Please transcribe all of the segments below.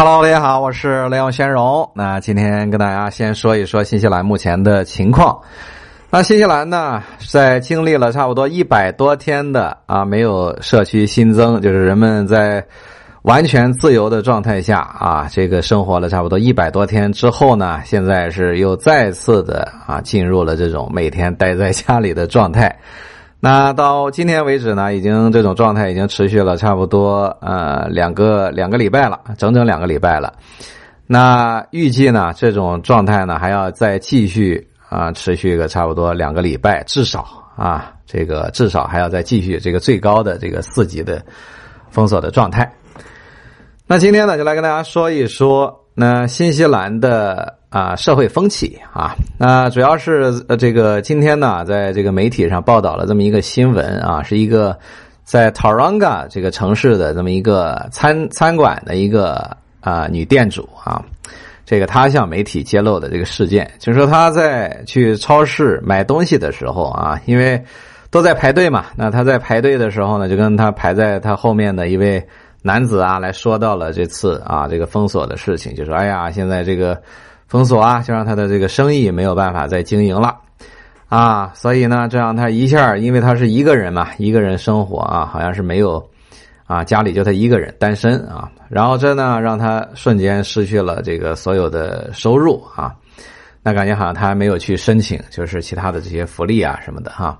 Hello，大家好，我是雷永先荣。那今天跟大家先说一说新西兰目前的情况。那新西兰呢，在经历了差不多一百多天的啊没有社区新增，就是人们在完全自由的状态下啊，这个生活了差不多一百多天之后呢，现在是又再次的啊进入了这种每天待在家里的状态。那到今天为止呢，已经这种状态已经持续了差不多呃两个两个礼拜了，整整两个礼拜了。那预计呢，这种状态呢还要再继续啊持续个差不多两个礼拜，至少啊这个至少还要再继续这个最高的这个四级的封锁的状态。那今天呢，就来跟大家说一说那新西兰的。啊，社会风气啊，那主要是呃，这个今天呢，在这个媒体上报道了这么一个新闻啊，是一个在 Taronga 这个城市的这么一个餐餐馆的一个啊女店主啊，这个她向媒体揭露的这个事件，就是说她在去超市买东西的时候啊，因为都在排队嘛，那她在排队的时候呢，就跟她排在她后面的一位男子啊来说到了这次啊这个封锁的事情，就说哎呀，现在这个。封锁啊，就让他的这个生意没有办法再经营了，啊，所以呢，这样他一下，因为他是一个人嘛，一个人生活啊，好像是没有，啊，家里就他一个人单身啊，然后这呢，让他瞬间失去了这个所有的收入啊，那感觉好像他还没有去申请，就是其他的这些福利啊什么的哈，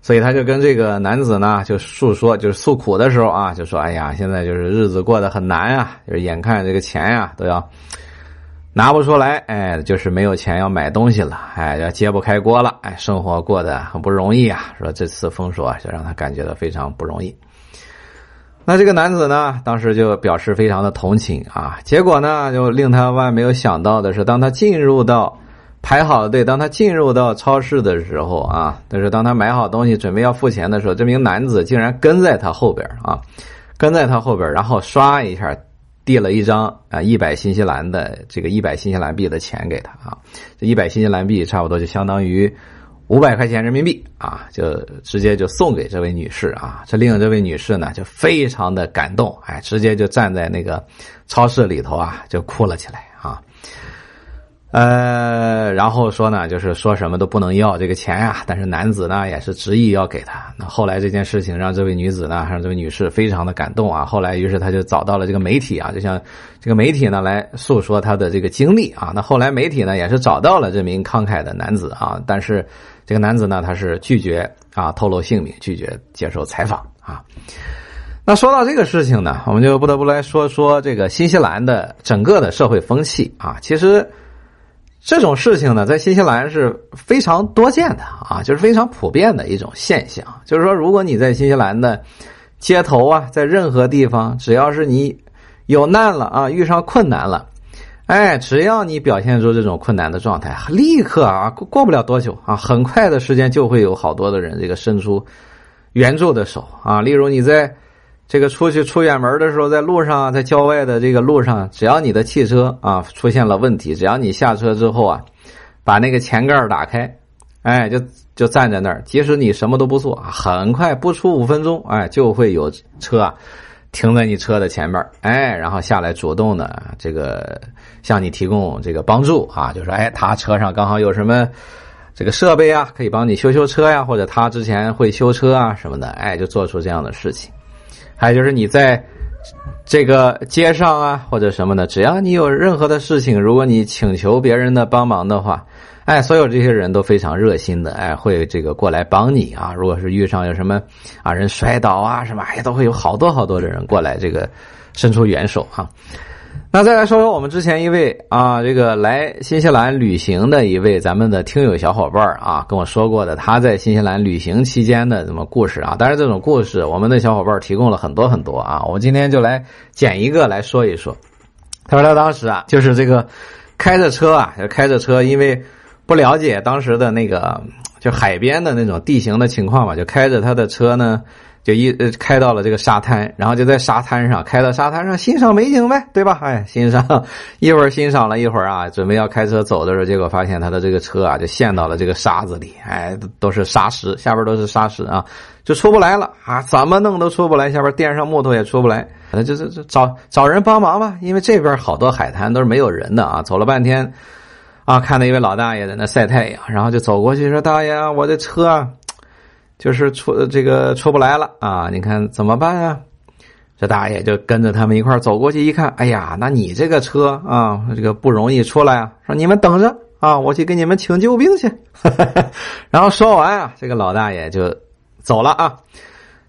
所以他就跟这个男子呢就诉说，就是诉苦的时候啊，就说，哎呀，现在就是日子过得很难啊，就是眼看这个钱呀都要。拿不出来，哎，就是没有钱要买东西了，哎，要揭不开锅了，哎，生活过得很不容易啊。说这次封锁就让他感觉到非常不容易。那这个男子呢，当时就表示非常的同情啊。结果呢，就令他万没有想到的是，当他进入到排好队，当他进入到超市的时候啊，但是当他买好东西准备要付钱的时候，这名男子竟然跟在他后边啊，跟在他后边，然后刷一下。递了一张啊一百新西兰的这个一百新西兰币的钱给他啊，这一百新西兰币差不多就相当于五百块钱人民币啊，就直接就送给这位女士啊，这令这位女士呢就非常的感动，哎，直接就站在那个超市里头啊就哭了起来啊。呃，然后说呢，就是说什么都不能要这个钱呀，但是男子呢也是执意要给他。那后来这件事情让这位女子呢，让这位女士非常的感动啊。后来于是他就找到了这个媒体啊，就像这个媒体呢来诉说他的这个经历啊。那后来媒体呢也是找到了这名慷慨的男子啊，但是这个男子呢他是拒绝啊透露姓名，拒绝接受采访啊。那说到这个事情呢，我们就不得不来说说这个新西兰的整个的社会风气啊，其实。这种事情呢，在新西兰是非常多见的啊，就是非常普遍的一种现象。就是说，如果你在新西兰的街头啊，在任何地方，只要是你有难了啊，遇上困难了，哎，只要你表现出这种困难的状态，立刻啊，过过不了多久啊，很快的时间就会有好多的人这个伸出援助的手啊。例如你在。这个出去出远门的时候，在路上，在郊外的这个路上，只要你的汽车啊出现了问题，只要你下车之后啊，把那个前盖打开，哎，就就站在那儿，即使你什么都不做，很快不出五分钟，哎，就会有车啊停在你车的前面，哎，然后下来主动的这个向你提供这个帮助啊，就说哎，他车上刚好有什么这个设备啊，可以帮你修修车呀，或者他之前会修车啊什么的，哎，就做出这样的事情。还有就是你在这个街上啊，或者什么的，只要你有任何的事情，如果你请求别人的帮忙的话，哎，所有这些人都非常热心的，哎，会这个过来帮你啊。如果是遇上有什么啊人摔倒啊什么，哎，都会有好多好多的人过来这个伸出援手哈。那再来说说我们之前一位啊，这个来新西兰旅行的一位咱们的听友小伙伴啊，跟我说过的他在新西兰旅行期间的什么故事啊？当然这种故事我们的小伙伴提供了很多很多啊，我今天就来捡一个来说一说。他说他当时啊，就是这个开着车啊，就开着车，因为不了解当时的那个就海边的那种地形的情况嘛，就开着他的车呢。就一呃开到了这个沙滩，然后就在沙滩上开到沙滩上欣赏美景呗，对吧？哎，欣赏 一会儿欣赏了一会儿啊，准备要开车走的时候，结果发现他的这个车啊就陷到了这个沙子里，哎，都是沙石，下边都是沙石啊，就出不来了啊，怎么弄都出不来，下边垫上木头也出不来。那就是找找人帮忙吧，因为这边好多海滩都是没有人的啊。走了半天，啊，看到一位老大爷在那晒太阳，然后就走过去说：“大爷，我的车啊就是出这个出不来了啊，你看怎么办啊？”这大爷就跟着他们一块走过去一看，哎呀，那你这个车啊，这个不容易出来啊，说你们等着啊，我去给你们请救兵去。然后说完啊，这个老大爷就走了啊。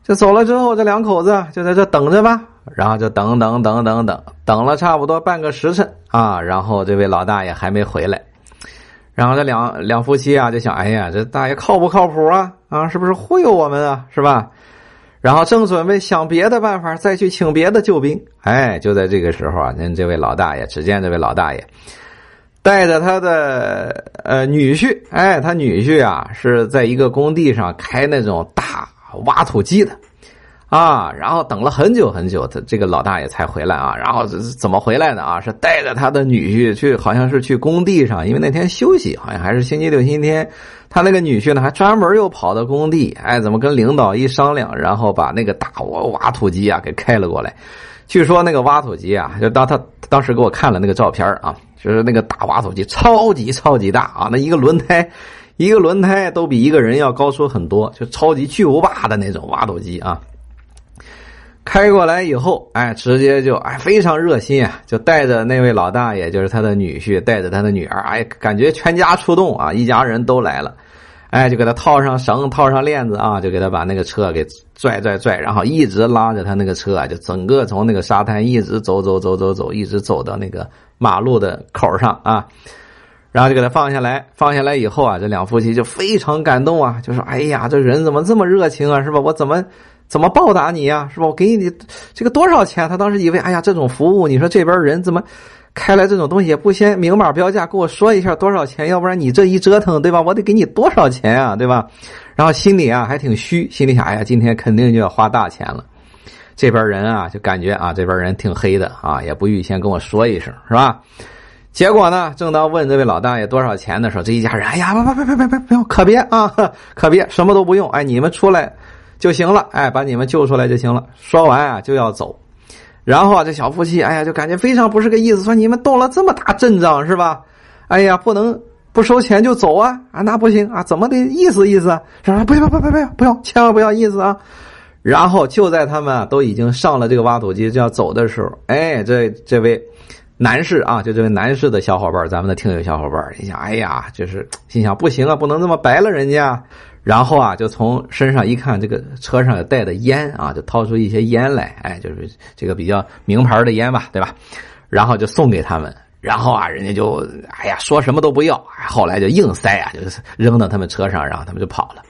就走了之后，这两口子就在这等着吧。然后就等等等等等，等了差不多半个时辰啊，然后这位老大爷还没回来。然后这两两夫妻啊，就想，哎呀，这大爷靠不靠谱啊？啊，是不是忽悠我们啊？是吧？然后正准备想别的办法，再去请别的救兵，哎，就在这个时候啊，您这位老大爷，只见这位老大爷带着他的呃女婿，哎，他女婿啊是在一个工地上开那种大挖土机的，啊，然后等了很久很久，他这个老大爷才回来啊，然后怎么回来的啊？是带着他的女婿去，好像是去工地上，因为那天休息，好像还是星期六、星期天。他那个女婿呢，还专门又跑到工地，哎，怎么跟领导一商量，然后把那个大挖挖土机啊给开了过来。据说那个挖土机啊，就当他当时给我看了那个照片啊，就是那个大挖土机超级超级大啊，那一个轮胎，一个轮胎都比一个人要高出很多，就超级巨无霸的那种挖土机啊。开过来以后，哎，直接就哎非常热心啊，就带着那位老大爷，就是他的女婿，带着他的女儿，哎，感觉全家出动啊，一家人都来了，哎，就给他套上绳，套上链子啊，就给他把那个车给拽拽拽，然后一直拉着他那个车啊，就整个从那个沙滩一直走走走走走，一直走到那个马路的口上啊，然后就给他放下来，放下来以后啊，这两夫妻就非常感动啊，就说：“哎呀，这人怎么这么热情啊，是吧？我怎么？”怎么报答你呀？是吧？我给你这个多少钱？他当时以为，哎呀，这种服务，你说这边人怎么开来这种东西也不先明码标价，跟我说一下多少钱？要不然你这一折腾，对吧？我得给你多少钱啊，对吧？然后心里啊还挺虚，心里想，哎呀，今天肯定就要花大钱了。这边人啊就感觉啊，这边人挺黑的啊，也不预先跟我说一声，是吧？结果呢，正当问这位老大爷多少钱的时候，这一家人，哎呀，别别别别别不用，可别啊，可别，什么都不用，哎，你们出来。就行了，哎，把你们救出来就行了。说完啊，就要走。然后啊，这小夫妻，哎呀，就感觉非常不是个意思，说你们动了这么大阵仗是吧？哎呀，不能不收钱就走啊啊，那不行啊，怎么得意思意思？说不要不要不要不要不要，千万不要意思啊！然后就在他们都已经上了这个挖土机就要走的时候，哎，这这位男士啊，就这位男士的小伙伴，咱们的听友小伙伴，你想，哎呀，就是心想不行啊，不能这么白了人家。然后啊，就从身上一看，这个车上有带的烟啊，就掏出一些烟来，哎，就是这个比较名牌的烟吧，对吧？然后就送给他们。然后啊，人家就哎呀，说什么都不要。后来就硬塞啊，就是扔到他们车上，然后他们就跑了。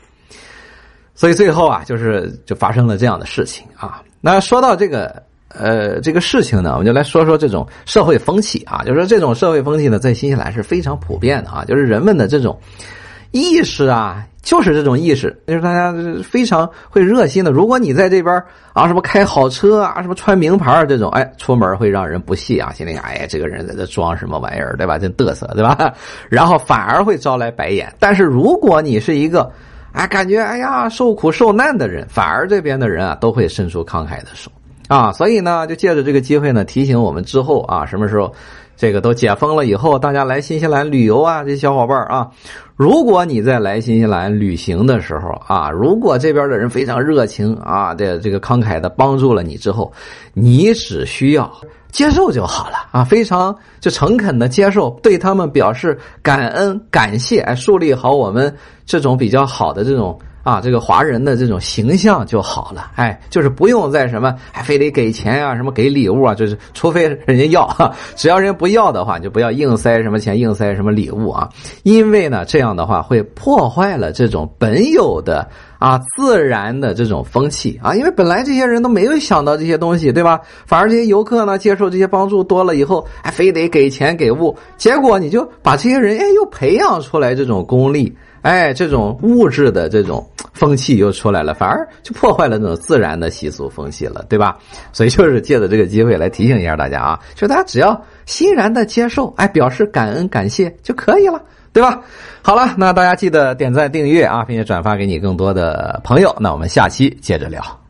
所以最后啊，就是就发生了这样的事情啊。那说到这个呃这个事情呢，我们就来说说这种社会风气啊，就是说这种社会风气呢，在新西兰是非常普遍的啊，就是人们的这种意识啊。就是这种意识，就是大家非常会热心的。如果你在这边啊，什么开好车啊，什么穿名牌这种，哎，出门会让人不屑啊，心里想，哎，这个人在这装什么玩意儿，对吧？真嘚瑟，对吧？然后反而会招来白眼。但是如果你是一个，啊，感觉哎呀受苦受难的人，反而这边的人啊都会伸出慷慨的手啊。所以呢，就借着这个机会呢，提醒我们之后啊，什么时候。这个都解封了以后，大家来新西兰旅游啊，这小伙伴啊，如果你在来新西兰旅行的时候啊，如果这边的人非常热情啊，这这个慷慨的帮助了你之后，你只需要接受就好了啊，非常就诚恳的接受，对他们表示感恩感谢，树立好我们这种比较好的这种。啊，这个华人的这种形象就好了，哎，就是不用再什么，还非得给钱啊，什么给礼物啊，就是除非人家要，只要人家不要的话，就不要硬塞什么钱，硬塞什么礼物啊，因为呢，这样的话会破坏了这种本有的啊自然的这种风气啊，因为本来这些人都没有想到这些东西，对吧？反而这些游客呢，接受这些帮助多了以后，还非得给钱给物，结果你就把这些人哎又培养出来这种功利。哎，这种物质的这种风气又出来了，反而就破坏了那种自然的习俗风气了，对吧？所以就是借着这个机会来提醒一下大家啊，就大家只要欣然的接受，哎，表示感恩感谢就可以了，对吧？好了，那大家记得点赞订阅啊，并且转发给你更多的朋友。那我们下期接着聊。